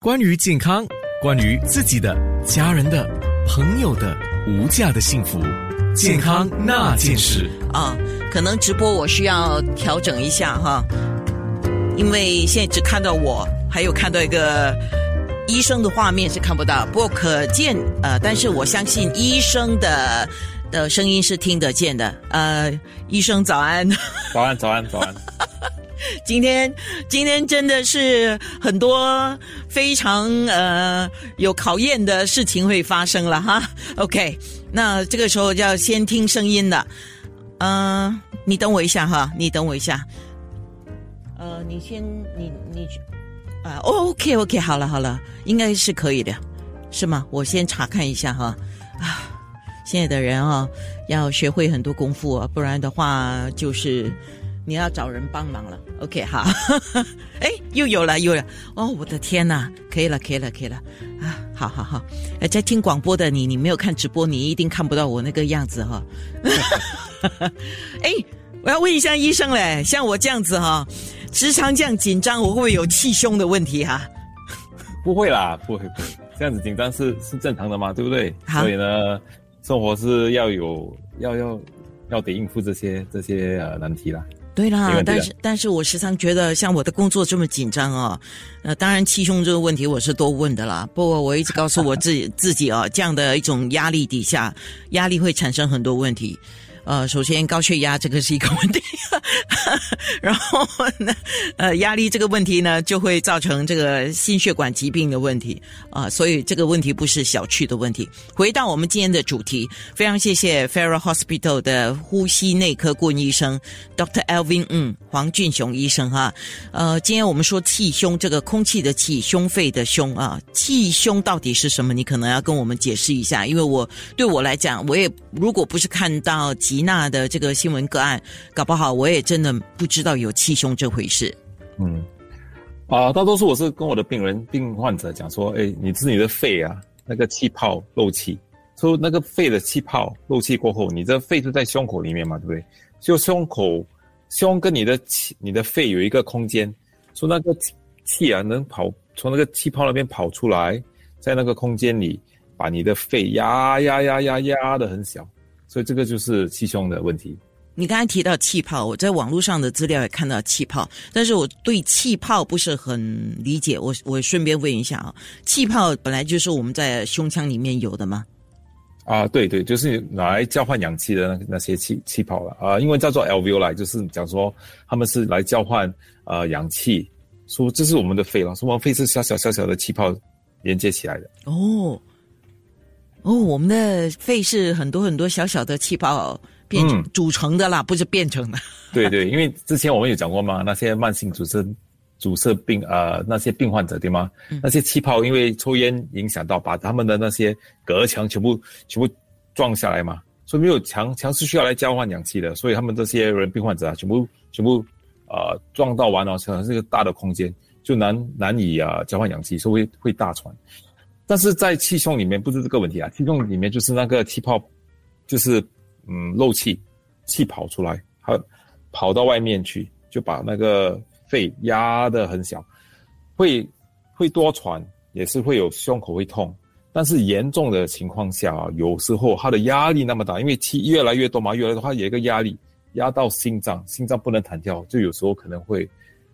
关于健康，关于自己的、家人的、朋友的无价的幸福，健康那件事。啊，可能直播我需要调整一下哈，因为现在只看到我，还有看到一个医生的画面是看不到，不过可见呃，但是我相信医生的的声音是听得见的。呃，医生早安，早安，早安，早安。今天，今天真的是很多非常呃有考验的事情会发生了哈。OK，那这个时候就要先听声音的，嗯，你等我一下哈，你等我一下。呃，你先，你你啊，OK，OK，好了好了，应该是可以的，是吗？我先查看一下哈。啊，现在的人啊，要学会很多功夫啊，不然的话就是。你要找人帮忙了，OK，好，哎，又有了，有了，哦，我的天呐，可以了，可以了，可以了，啊，好好好，哎，在听广播的你，你没有看直播，你一定看不到我那个样子哈。哎，我要问一下医生嘞，像我这样子哈，时常这样紧张，我会不会有气胸的问题哈？不会啦，不会不会，这样子紧张是是正常的嘛，对不对？所以呢，生活是要有要要要得应付这些这些呃难题啦。对啦，但是但是我时常觉得，像我的工作这么紧张啊，呃，当然气胸这个问题我是多问的啦。不过我一直告诉我自己自己啊，这样的一种压力底下，压力会产生很多问题。呃，首先高血压这个是一个问题，然后呢，呃，压力这个问题呢，就会造成这个心血管疾病的问题啊，所以这个问题不是小觑的问题。回到我们今天的主题，非常谢谢 Farrer Hospital 的呼吸内科顾问医生 Dr. Alvin 嗯黄俊雄医生哈，呃，今天我们说气胸这个空气的气，胸肺的胸啊，气胸到底是什么？你可能要跟我们解释一下，因为我对我来讲，我也如果不是看到几。吉娜的这个新闻个案，搞不好我也真的不知道有气胸这回事。嗯，啊，大多数我是跟我的病人、病患者讲说，哎，你是你的肺啊，那个气泡漏气，说那个肺的气泡漏气过后，你这肺是在胸口里面嘛，对不对？就胸口胸跟你的气、你的肺有一个空间，说那个气啊能跑从那个气泡那边跑出来，在那个空间里把你的肺压压压压压的很小。所以这个就是气胸的问题。你刚才提到气泡，我在网络上的资料也看到气泡，但是我对气泡不是很理解。我我顺便问一下啊，气泡本来就是我们在胸腔里面有的吗？啊，对对，就是拿来交换氧气的那那些气气泡了啊，因为叫做 alveoli，就是讲说他们是来交换呃氧气，说这是我们的肺了，说我们肺是小小小小的气泡连接起来的。哦。哦，我们的肺是很多很多小小的气泡变成组成的啦，不是变成的。对对，因为之前我们有讲过嘛，那些慢性阻塞阻塞病呃那些病患者对吗？那些气泡因为抽烟影响到，把他们的那些隔墙全部全部撞下来嘛，所以没有墙墙是需要来交换氧气的，所以他们这些人病患者啊，全部全部呃撞到完了，可能是一个大的空间，就难难以啊交换氧气，所以会会大喘。但是在气胸里面不是这个问题啊，气胸里面就是那个气泡，就是嗯漏气，气跑出来，它跑到外面去，就把那个肺压得很小，会会多喘，也是会有胸口会痛。但是严重的情况下，有时候它的压力那么大，因为气越来越多嘛，越来的话有一个压力压到心脏，心脏不能弹跳，就有时候可能会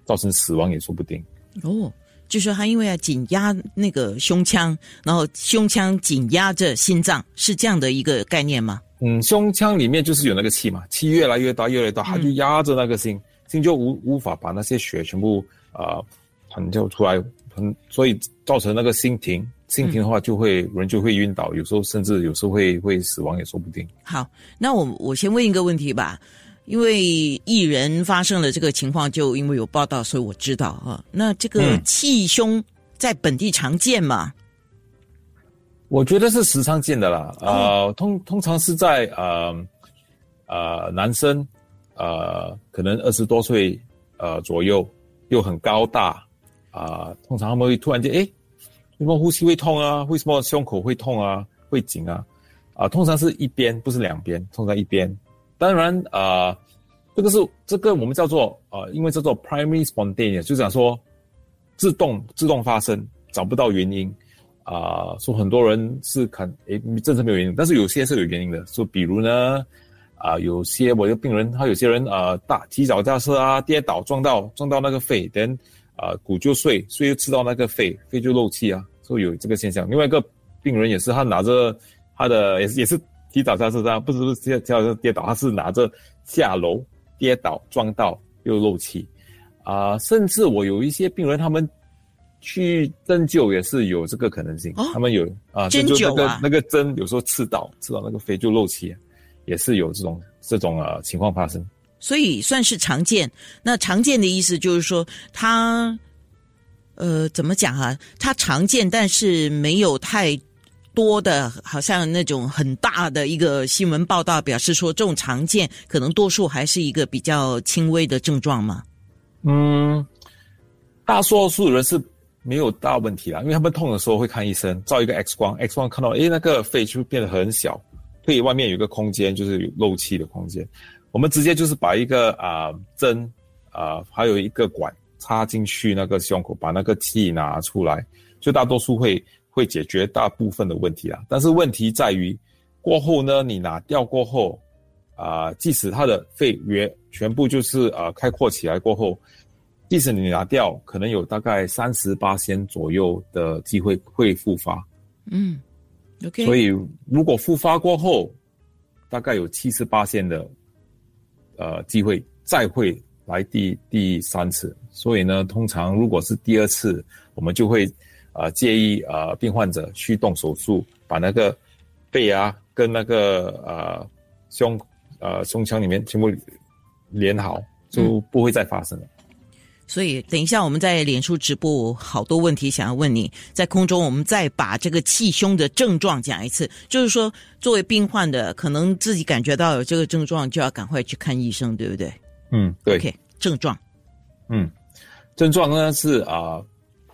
造成死亡也说不定。哦。就是他因为要紧压那个胸腔，然后胸腔紧压着心脏，是这样的一个概念吗？嗯，胸腔里面就是有那个气嘛，气越来越大，越来越大，它就压着那个心，心就无无法把那些血全部啊喷掉出来，喷，所以造成那个心停，心停的话就会人就会晕倒，有时候甚至有时候会会死亡也说不定。好，那我我先问一个问题吧。因为艺人发生了这个情况，就因为有报道，所以我知道啊。那这个气胸在本地常见吗？我觉得是时常见的啦。呃，通通常是在呃呃男生呃可能二十多岁呃左右，又很高大啊，通常他们会突然间哎，为什么呼吸会痛啊？为什么胸口会痛啊？会紧啊？啊，通常是一边，不是两边，通常一边。当然啊，这个是这个我们叫做啊，因为叫做 primary spontaneous，就讲说自动自动发生找不到原因，啊，说很多人是肯诶，真是没有原因，但是有些是有原因的，说比如呢，啊，有些我的病人，他有些人啊，大提早驾车啊，跌倒撞到撞到那个肺，等啊骨就碎，所以就吃到那个肺，肺就漏气啊，所以有这个现象。另外一个病人也是，他拿着他的也是也是提早驾车上，不是不是提早跌倒，他是拿着下楼跌倒撞到又漏气，啊，甚至我有一些病人他们。去针灸也是有这个可能性，他们有啊，针灸那个那个针有时候刺到刺到那个肺就漏气，也是有这种这种呃情况发生。所以算是常见。那常见的意思就是说，它呃怎么讲啊？它常见，但是没有太多的，好像那种很大的一个新闻报道表示说这种常见，可能多数还是一个比较轻微的症状嘛。嗯，大多数人是。没有大问题啦，因为他们痛的时候会看医生，照一个 X 光，X 光看到，诶，那个肺就变得很小，肺外面有个空间，就是有漏气的空间。我们直接就是把一个啊针啊，还有一个管插进去那个胸口，把那个气拿出来，就大多数会会解决大部分的问题啦。但是问题在于过后呢，你拿掉过后啊，即使它的肺约全部就是啊开阔起来过后。即使你拿掉，可能有大概三十八仙左右的机会会复发。嗯，OK。所以如果复发过后，大概有七十八仙的呃机会再会来第第三次。所以呢，通常如果是第二次，我们就会呃建议呃病患者去动手术，把那个肺啊跟那个呃胸呃胸腔里面全部连好，就不会再发生了。所以，等一下我们在脸书直播，好多问题想要问你。在空中，我们再把这个气胸的症状讲一次。就是说，作为病患的，可能自己感觉到有这个症状，就要赶快去看医生，对不对？嗯，对。OK，症状。嗯，症状呢是啊，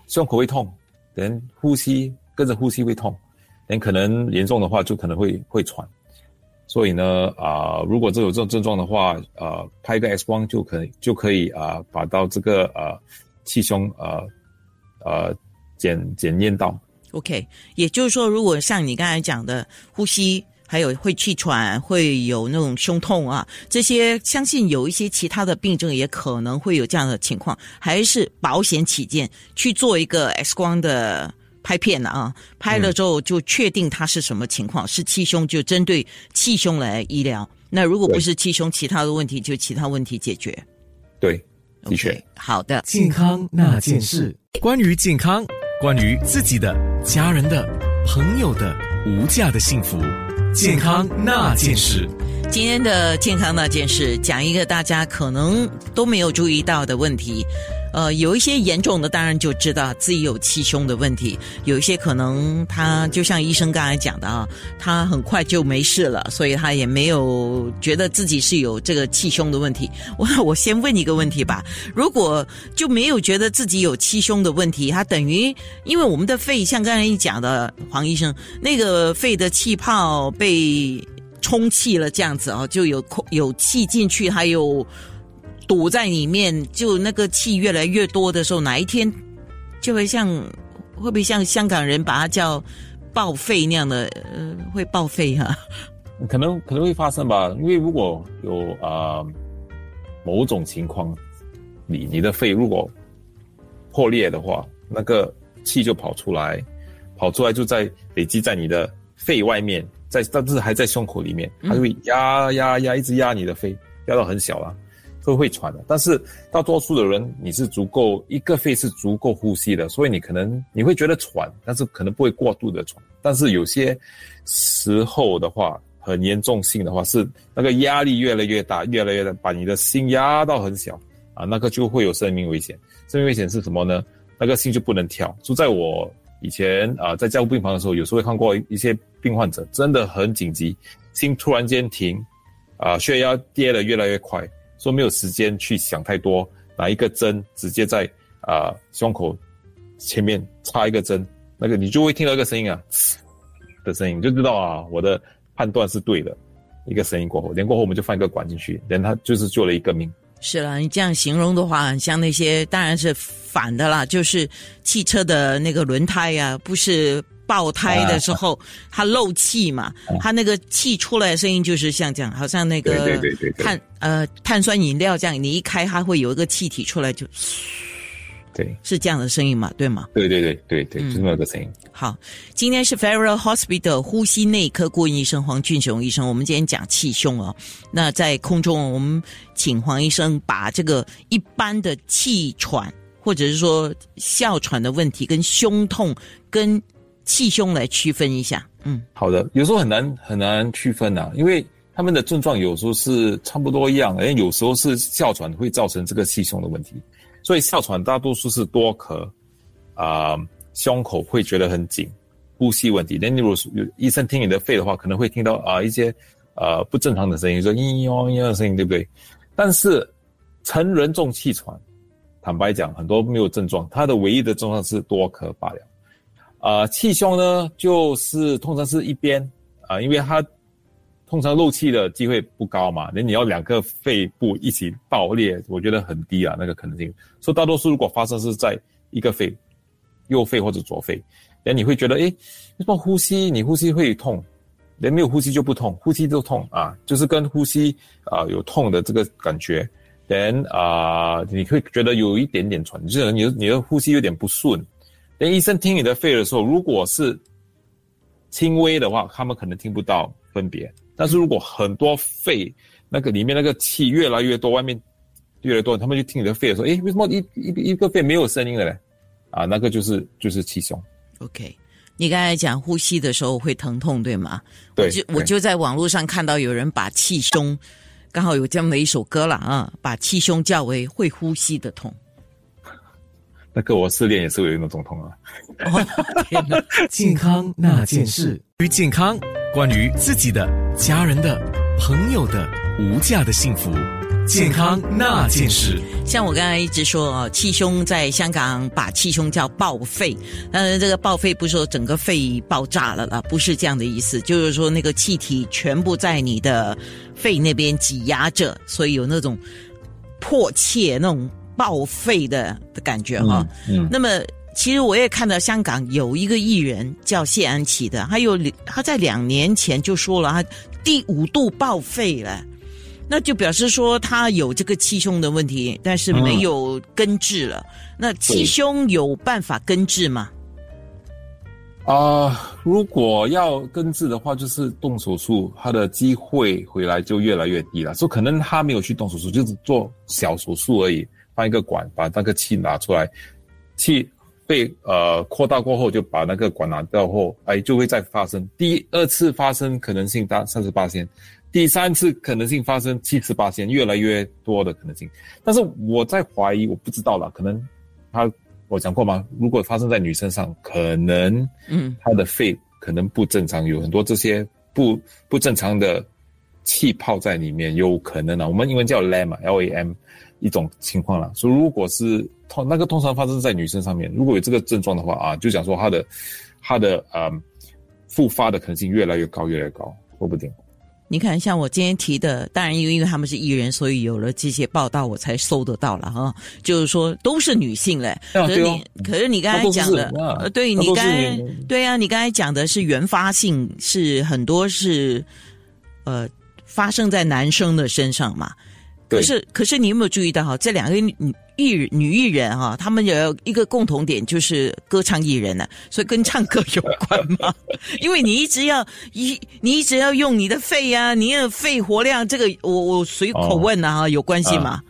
胸口会痛，人呼吸跟着呼吸会痛，人可能严重的话就可能会会喘。所以呢，啊，如果这有这种症状的话，呃，拍个 X 光就可以就可以啊，把到这个呃气胸呃呃检检验到。OK，也就是说，如果像你刚才讲的呼吸，还有会气喘，会有那种胸痛啊，这些相信有一些其他的病症也可能会有这样的情况，还是保险起见去做一个 X 光的。拍片了啊！拍了之后就确定它是什么情况，是气胸就针对气胸来医疗。那如果不是气胸，其他的问题就其他问题解决。对，的确好的。健康那件事，关于健康，关于自己的、家人的、朋友的无价的幸福，健康那件事。今天的健康那件事，讲一个大家可能都没有注意到的问题。呃，有一些严重的，当然就知道自己有气胸的问题；有一些可能他就像医生刚才讲的啊，他很快就没事了，所以他也没有觉得自己是有这个气胸的问题。我我先问一个问题吧：如果就没有觉得自己有气胸的问题，他等于因为我们的肺像刚才一讲的黄医生，那个肺的气泡被充气了，这样子啊，就有空有气进去，还有。堵在里面，就那个气越来越多的时候，哪一天就会像会不会像香港人把它叫报废那样的？呃，会报废哈？可能可能会发生吧，因为如果有啊某种情况，你你的肺如果破裂的话，那个气就跑出来，跑出来就在累积在你的肺外面，在但是还在胸口里面，它就会压压压，一直压你的肺，压到很小了。都会喘的，但是大多数的人你是足够一个肺是足够呼吸的，所以你可能你会觉得喘，但是可能不会过度的喘。但是有些时候的话，很严重性的话是那个压力越来越大，越来越大，把你的心压到很小啊，那个就会有生命危险。生命危险是什么呢？那个心就不能跳。就在我以前啊，在加护病房的时候，有时候会看过一些病患者真的很紧急，心突然间停，啊，血压跌得越来越快。说没有时间去想太多，拿一个针直接在啊胸口前面插一个针，那个你就会听到一个声音啊，的声音就知道啊我的判断是对的，一个声音过后，连过后我们就放一个管进去，连他就是救了一个命，是了，你这样形容的话，像那些当然是反的啦，就是汽车的那个轮胎呀、不是爆胎的时候，它漏气嘛，它那个气出来的声音就是像这样，好像那个对对对对对碳呃碳酸饮料这样，你一开它会有一个气体出来，就对是这样的声音嘛，对吗？对对对对对，嗯就是那个声音。好，今天是 Farrell Hospital 呼吸内科顾问医生黄俊雄医生，我们今天讲气胸哦。那在空中，我们请黄医生把这个一般的气喘或者是说哮喘的问题跟胸痛跟气胸来区分一下。嗯，好的，有时候很难很难区分呐、因为他们的症状有时候是差不多一样，而有时候是哮喘会造成这个气胸的问题，所以哮喘大多数是多咳，啊、胸口会觉得很紧，呼吸问题。那你如果有医生听你的肺的话，可能会听到啊、一些呃不正常的声音，说嘤嘤嘤的声音，对不对？但是成人重气喘，坦白讲，很多没有症状，它的唯一的症状是多咳罢了。啊、气胸呢，就是通常是一边啊、因为它通常漏气的机会不高嘛，那你要两个肺部一起爆裂，我觉得很低啊，那个可能性。所以大多数如果发生是在一个肺，右肺或者左肺，然后你会觉得，诶，为什么呼吸你呼吸会痛？人没有呼吸就不痛，呼吸就痛啊，就是跟呼吸啊、有痛的这个感觉。人啊，你会觉得有一点点喘，就是你的你的呼吸有点不顺。连医生听你的肺的时候，如果是轻微的话，他们可能听不到分别。但是如果很多肺那个里面那个气越来越多，外面越来越多，他们就听你的肺说：“诶，为什么一一一个肺没有声音的嘞？”啊，那个就是就是气胸。OK，你刚才讲呼吸的时候会疼痛，对吗？对我就我就在网络上看到有人把气胸，刚好有这么一首歌了啊，把气胸叫为会呼吸的痛。那个我失恋也是有那种痛啊。哦，天哪！健康那件事，于健康，关于自己的、家人的、朋友的无价的幸福。健康那件事，像我刚才一直说哦，气胸在香港把气胸叫报废，但是这个报废不是说整个肺爆炸了啦，不是这样的意思，就是说那个气体全部在你的肺那边挤压着，所以有那种迫切那种报废的的感觉哈、嗯，那么，其实我也看到香港有一个艺人叫谢安琪的，他有他在两年前就说了，他第五度报废了，那就表示说他有这个气胸的问题，但是没有根治了。那气胸有办法根治吗？啊、如果要根治的话，就是动手术，他的机会回来就越来越低了。所以可能他没有去动手术，就是做小手术而已，放一个管把那个气拿出来，气被呃扩大过后，就把那个管拿掉后，哎，就会再发生。第二次发生可能性大三十八线，第三次可能性发生七十八线，越来越多的可能性。但是我在怀疑，我不知道了，可能他我讲过吗？如果发生在女生上，可能嗯她的肺可能不正常，有很多这些不不正常的气泡在里面，有可能啊。我们英文叫 LAM，L A M 一种情况了。所以如果是通那个通常发生在女生上面，如果有这个症状的话啊，就讲说她的她的呃复发的可能性越来越高，越来越高，说不定。你看，像我今天提的，当然因为因为他们是艺人，所以有了这些报道，我才搜得到了哈。就是说，都是女性嘞。啊可是你，哦可是你刚才讲的呃，对你刚才，对啊，你刚才讲的是原发性，是很多是呃发生在男生的身上嘛。可是，可是你有没有注意到哈？这两个女艺女艺人哈，她们有一个共同点，就是歌唱艺人呢、所以跟唱歌有关吗？因为你一直要一，你一直要用你的肺呀、你的肺活量，这个我我随口问啊，哈，有关系吗？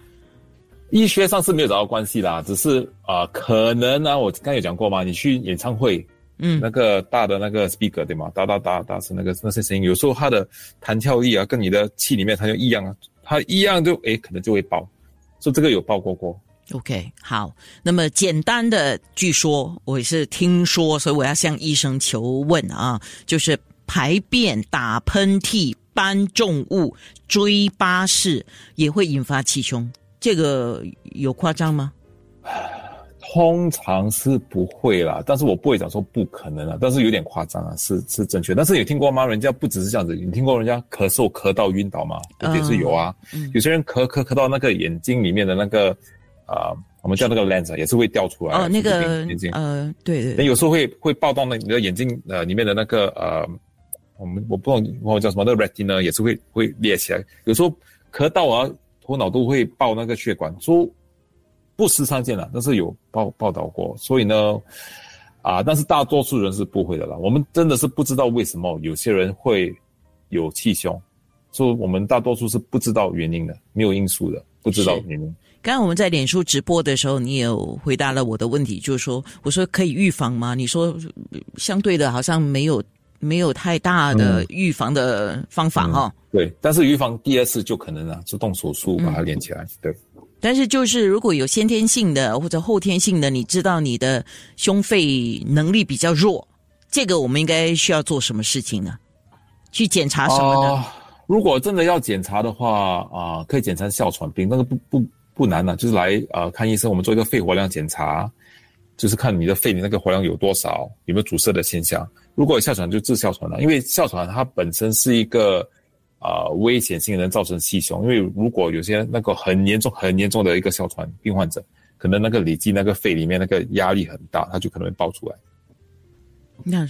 医学上是没有找到关系啦，只是啊、呃可能呢、我刚才有讲过嘛，你去演唱会，嗯那个大的那个 speaker 对吗？哒哒哒哒是那个那些声音，有时候它的弹跳力啊，跟你的气里面它就一样啊，他一样就诶可能就会爆，说这个有爆过过。OK，好。那么简单的，据说我也是听说，所以我要向医生求问啊，就是排便、打喷嚏、搬重物、追巴士也会引发气胸，这个有夸张吗？通常是不会啦，但是我不会讲说不可能啊，但是有点夸张啊，是是正确。但是有听过吗？人家不只是这样子，你听过人家咳嗽咳到晕倒吗？也是有啊。有些人咳咳咳到那个眼睛里面的那个啊，我们叫那个 lens 也是会掉出来。哦，那个眼睛，呃，对对。有时候会会爆到那你的眼睛呃里面的那个呃，我们我不知道我叫什么那个 retina 也是会会裂起来。有时候咳到啊，头脑都会爆那个血管，说。不时常见了，但是有报报道过，所以呢，啊，但是大多数人是不会的啦。我们真的是不知道为什么有些人会有气胸，所以我们大多数是不知道原因的，没有因素的，不知道原因。刚刚我们在脸书直播的时候，你也有回答了我的问题，就是说，我说可以预防吗？你说相对的，好像没有没有太大的预防的方法哈。对，但是预防第二次就可能啊，自动手术把它连起来，对。但是，就是如果有先天性的或者后天性的，你知道你的胸肺能力比较弱，这个我们应该需要做什么事情呢？去检查什么呢？如果真的要检查的话，啊，可以检查哮喘病，那个不不不难的，就是来啊看医生，我们做一个肺活量检查，就是看你的肺里那个活量有多少，有没有阻塞的现象。如果有哮喘，就治哮喘了，因为哮喘它本身是一个。啊，危险性能造成气胸，因为如果有些那个很严重、很严重的一个哮喘病患者，可能那个累积那个肺里面那个压力很大，他就可能会爆出来。那，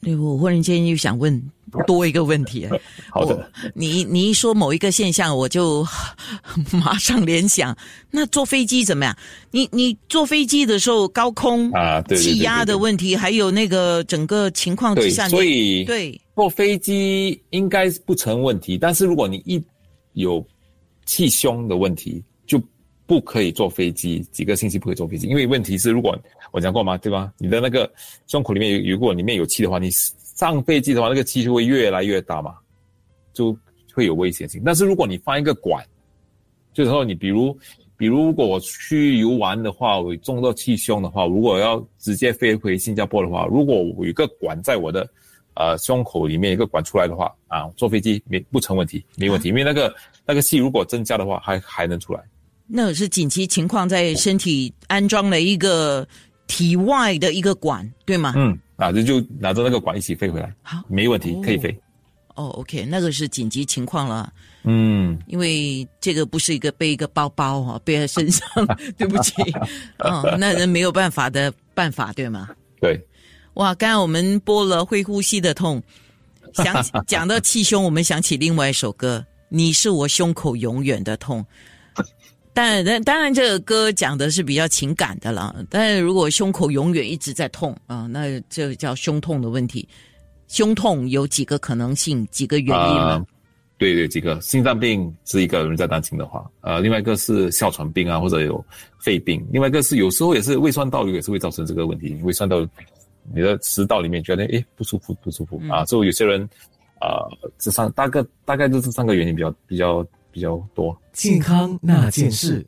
对我忽然间又想问 多一个问题。好的，你你一说某一个现象，我就 马上联想。那坐飞机怎么样？你你坐飞机的时候，高空啊，气压的问题，还有那个整个情况之下，所以对。坐飞机应该不成问题，但是如果你一有气胸的问题，就不可以坐飞机，几个星期不可以坐飞机。因为问题是，如果我讲过吗？对吧？你的那个胸口里面有，如果里面有气的话，你上飞机的话，那个气就会越来越大嘛，就会有危险性。但是如果你放一个管，就是说你比如，比如如果我去游玩的话，我中到气胸的话，如果要直接飞回新加坡的话，如果我有一个管在我的。呃，胸口里面一个管出来的话，啊，坐飞机没不成问题，没问题，因为那个那个气如果增加的话，还还能出来。那是紧急情况，在身体安装了一个体外的一个管，对吗？嗯，啊，就就拿着那个管一起飞回来，好，没问题，可以飞。哦，OK，那个是紧急情况了。嗯，因为这个不是一个背一个包包哈，背在身上，对不起，嗯，那人没有办法的办法，对吗？对。哇！刚刚我们播了会呼吸的痛，想讲到气胸，我们想起另外一首歌，《你是我胸口永远的痛》。但但当然，这个歌讲的是比较情感的了。但是如果胸口永远一直在痛啊，那这叫胸痛的问题。胸痛有几个可能性，几个原因吗？对对，几个心脏病是一个人在担心的话，呃，另外一个是哮喘病啊，或者有肺病，另外一个是有时候也是胃酸倒流，也是会造成这个问题，胃酸倒。你的食道里面觉得诶不舒服不舒服啊，所以有些人啊，这三大概大概就是三个原因比较比较比较多。健康那件事。